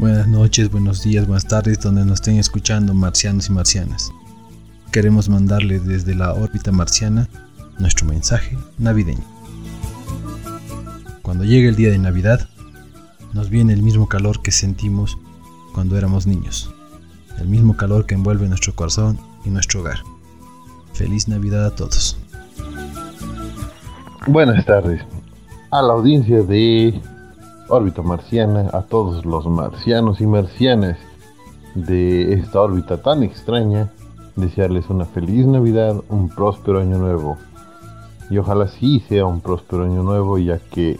Buenas noches, buenos días, buenas tardes, donde nos estén escuchando marcianos y marcianas. Queremos mandarles desde la órbita marciana nuestro mensaje navideño. Cuando llegue el día de Navidad, nos viene el mismo calor que sentimos cuando éramos niños, el mismo calor que envuelve nuestro corazón y nuestro hogar. Feliz Navidad a todos. Buenas tardes a la audiencia de órbita marciana, a todos los marcianos y marcianas de esta órbita tan extraña, desearles una feliz Navidad, un próspero año nuevo. Y ojalá sí sea un próspero año nuevo, ya que,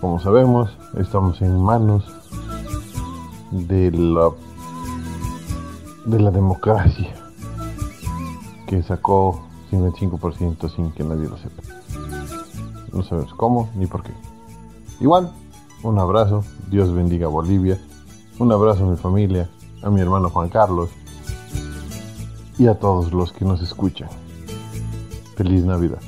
como sabemos, estamos en manos de la, de la democracia, que sacó 55% sin que nadie lo sepa. No sabemos cómo ni por qué. Igual, un abrazo, Dios bendiga Bolivia. Un abrazo a mi familia, a mi hermano Juan Carlos y a todos los que nos escuchan. Feliz Navidad.